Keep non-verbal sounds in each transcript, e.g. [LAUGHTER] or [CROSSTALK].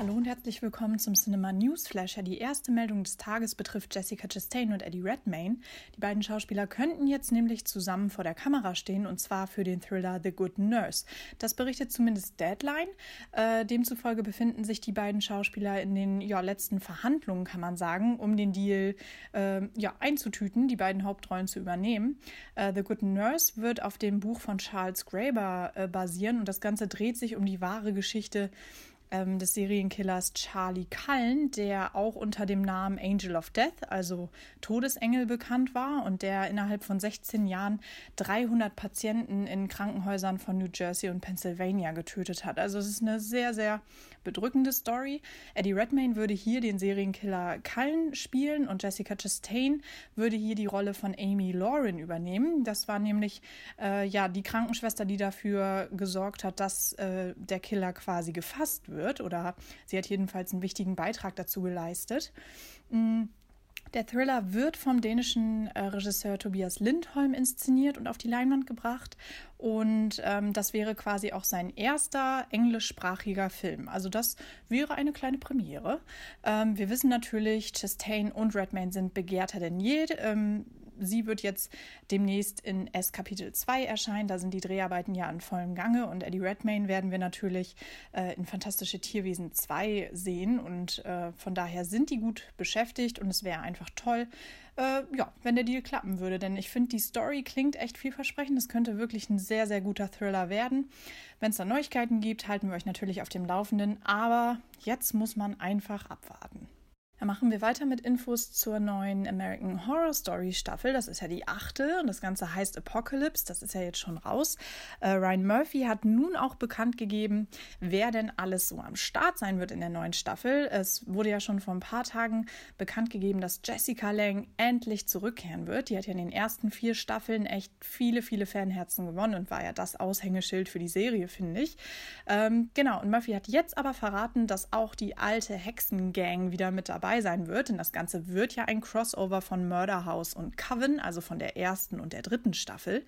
Hallo und herzlich willkommen zum Cinema Newsflash. Die erste Meldung des Tages betrifft Jessica Chastain und Eddie Redmayne. Die beiden Schauspieler könnten jetzt nämlich zusammen vor der Kamera stehen und zwar für den Thriller The Good Nurse. Das berichtet zumindest Deadline. Äh, demzufolge befinden sich die beiden Schauspieler in den ja, letzten Verhandlungen, kann man sagen, um den Deal äh, ja, einzutüten, die beiden Hauptrollen zu übernehmen. Äh, The Good Nurse wird auf dem Buch von Charles Graeber äh, basieren und das Ganze dreht sich um die wahre Geschichte ähm, des Serienkillers Charlie Cullen, der auch unter dem Namen Angel of Death, also Todesengel, bekannt war und der innerhalb von 16 Jahren 300 Patienten in Krankenhäusern von New Jersey und Pennsylvania getötet hat. Also es ist eine sehr, sehr bedrückende Story. Eddie Redmayne würde hier den Serienkiller Cullen spielen und Jessica Chastain würde hier die Rolle von Amy Lauren übernehmen. Das war nämlich äh, ja die Krankenschwester, die dafür gesorgt hat, dass äh, der Killer quasi gefasst wird oder sie hat jedenfalls einen wichtigen Beitrag dazu geleistet. Mhm. Der Thriller wird vom dänischen äh, Regisseur Tobias Lindholm inszeniert und auf die Leinwand gebracht. Und ähm, das wäre quasi auch sein erster englischsprachiger Film. Also das wäre eine kleine Premiere. Ähm, wir wissen natürlich, Chastain und Redmayne sind begehrter denn je. Ähm, sie wird jetzt demnächst in S Kapitel 2 erscheinen. Da sind die Dreharbeiten ja in vollem Gange und Eddie Redmayne werden wir natürlich äh, in Fantastische Tierwesen 2 sehen und äh, von daher sind die gut beschäftigt und es wäre einfach toll, äh, ja, wenn der Deal klappen würde, denn ich finde, die Story klingt echt vielversprechend. Es könnte wirklich ein sehr, sehr guter Thriller werden. Wenn es da Neuigkeiten gibt, halten wir euch natürlich auf dem Laufenden, aber jetzt muss man einfach abwarten. Machen wir weiter mit Infos zur neuen American Horror Story Staffel. Das ist ja die achte und das Ganze heißt Apocalypse. Das ist ja jetzt schon raus. Äh, Ryan Murphy hat nun auch bekannt gegeben, wer denn alles so am Start sein wird in der neuen Staffel. Es wurde ja schon vor ein paar Tagen bekannt gegeben, dass Jessica Lang endlich zurückkehren wird. Die hat ja in den ersten vier Staffeln echt viele, viele Fanherzen gewonnen und war ja das Aushängeschild für die Serie, finde ich. Ähm, genau, und Murphy hat jetzt aber verraten, dass auch die alte Hexengang wieder mit dabei dabei sein wird, denn das Ganze wird ja ein Crossover von Murder House und Coven, also von der ersten und der dritten Staffel.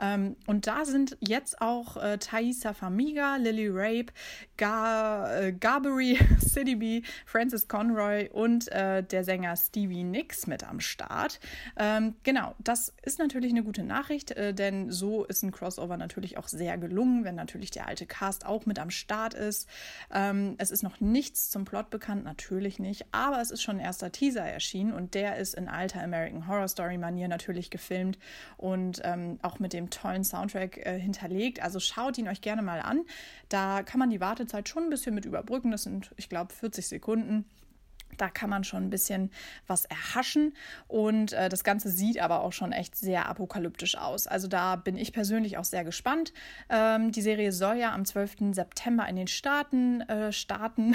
Ähm, und da sind jetzt auch äh, Thaisa Famiga, Lily Rape, Gar, äh, Garbury, [LAUGHS] City B, Francis Conroy und äh, der Sänger Stevie Nicks mit am Start. Ähm, genau, das ist natürlich eine gute Nachricht, äh, denn so ist ein Crossover natürlich auch sehr gelungen, wenn natürlich der alte Cast auch mit am Start ist. Ähm, es ist noch nichts zum Plot bekannt, natürlich nicht, aber es ist schon ein erster Teaser erschienen und der ist in alter American Horror Story Manier natürlich gefilmt und ähm, auch mit dem tollen Soundtrack äh, hinterlegt. Also schaut ihn euch gerne mal an. Da kann man die Wartezeit schon ein bisschen mit überbrücken. Das sind, ich glaube, 40 Sekunden. Da kann man schon ein bisschen was erhaschen und äh, das Ganze sieht aber auch schon echt sehr apokalyptisch aus. Also da bin ich persönlich auch sehr gespannt. Ähm, die Serie soll ja am 12. September in den Staaten äh, starten,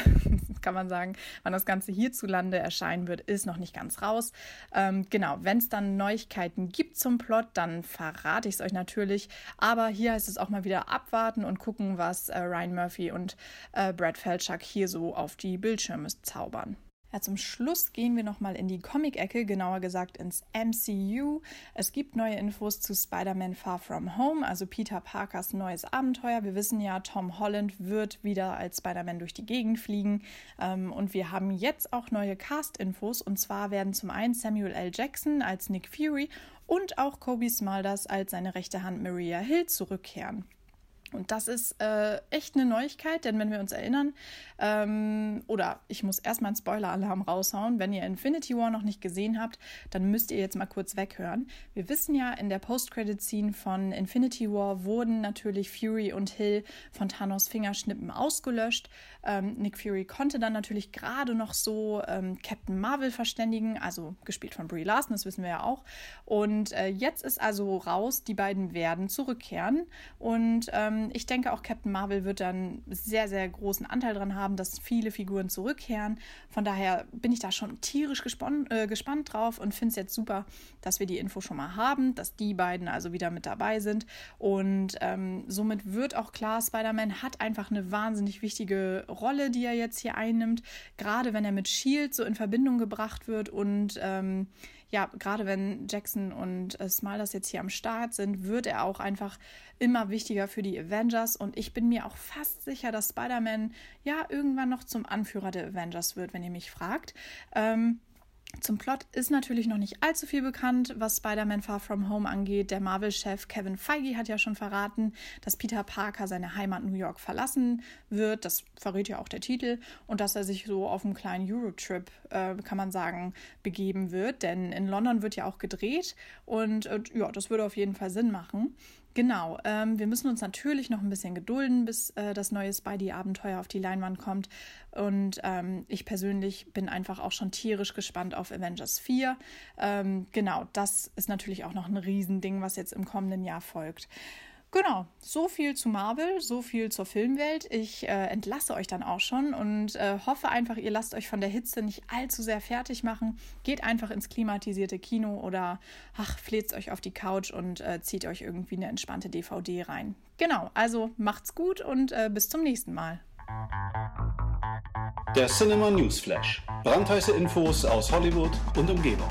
[LAUGHS] kann man sagen. Wann das Ganze hierzulande erscheinen wird, ist noch nicht ganz raus. Ähm, genau, wenn es dann Neuigkeiten gibt zum Plot, dann verrate ich es euch natürlich. Aber hier heißt es auch mal wieder abwarten und gucken, was äh, Ryan Murphy und äh, Brad Felchuk hier so auf die Bildschirme zaubern. Ja, zum Schluss gehen wir nochmal in die Comic-Ecke, genauer gesagt ins MCU. Es gibt neue Infos zu Spider-Man Far From Home, also Peter Parkers neues Abenteuer. Wir wissen ja, Tom Holland wird wieder als Spider-Man durch die Gegend fliegen. Ähm, und wir haben jetzt auch neue Cast-Infos. Und zwar werden zum einen Samuel L. Jackson als Nick Fury und auch Kobe Smulders als seine rechte Hand Maria Hill zurückkehren. Und das ist äh, echt eine Neuigkeit, denn wenn wir uns erinnern, ähm, oder ich muss erstmal einen Spoiler-Alarm raushauen, wenn ihr Infinity War noch nicht gesehen habt, dann müsst ihr jetzt mal kurz weghören. Wir wissen ja, in der Post-Credit-Scene von Infinity War wurden natürlich Fury und Hill von Thanos Fingerschnippen ausgelöscht. Ähm, Nick Fury konnte dann natürlich gerade noch so ähm, Captain Marvel verständigen, also gespielt von Brie Larson, das wissen wir ja auch. Und äh, jetzt ist also raus, die beiden werden zurückkehren und ähm, ähm, ich denke auch Captain Marvel wird dann sehr, sehr großen Anteil daran haben, dass viele Figuren zurückkehren. Von daher bin ich da schon tierisch gespannt, äh, gespannt drauf und finde es jetzt super, dass wir die Info schon mal haben, dass die beiden also wieder mit dabei sind. Und ähm, somit wird auch klar, Spider-Man hat einfach eine wahnsinnig wichtige Rolle, die er jetzt hier einnimmt. Gerade wenn er mit Shield so in Verbindung gebracht wird und ähm, ja, gerade wenn Jackson und äh, Smulders jetzt hier am Start sind, wird er auch einfach immer wichtiger für die Avengers. Und ich bin mir auch fast sicher, dass Spider-Man ja irgendwann noch zum Anführer der Avengers wird, wenn ihr mich fragt. Ähm, zum Plot ist natürlich noch nicht allzu viel bekannt, was Spider-Man Far From Home angeht. Der Marvel-Chef Kevin Feige hat ja schon verraten, dass Peter Parker seine Heimat New York verlassen wird. Das verrät ja auch der Titel. Und dass er sich so auf einen kleinen Eurotrip, äh, kann man sagen, begeben wird. Denn in London wird ja auch gedreht. Und äh, ja, das würde auf jeden Fall Sinn machen. Genau, ähm, wir müssen uns natürlich noch ein bisschen gedulden, bis äh, das neue Spidey-Abenteuer auf die Leinwand kommt. Und ähm, ich persönlich bin einfach auch schon tierisch gespannt auf Avengers 4. Ähm, genau, das ist natürlich auch noch ein Riesending, was jetzt im kommenden Jahr folgt. Genau, so viel zu Marvel, so viel zur Filmwelt. Ich äh, entlasse euch dann auch schon und äh, hoffe einfach, ihr lasst euch von der Hitze nicht allzu sehr fertig machen. Geht einfach ins klimatisierte Kino oder ach, fleht euch auf die Couch und äh, zieht euch irgendwie eine entspannte DVD rein. Genau, also macht's gut und äh, bis zum nächsten Mal. Der Cinema News Flash. Brandheiße Infos aus Hollywood und Umgebung.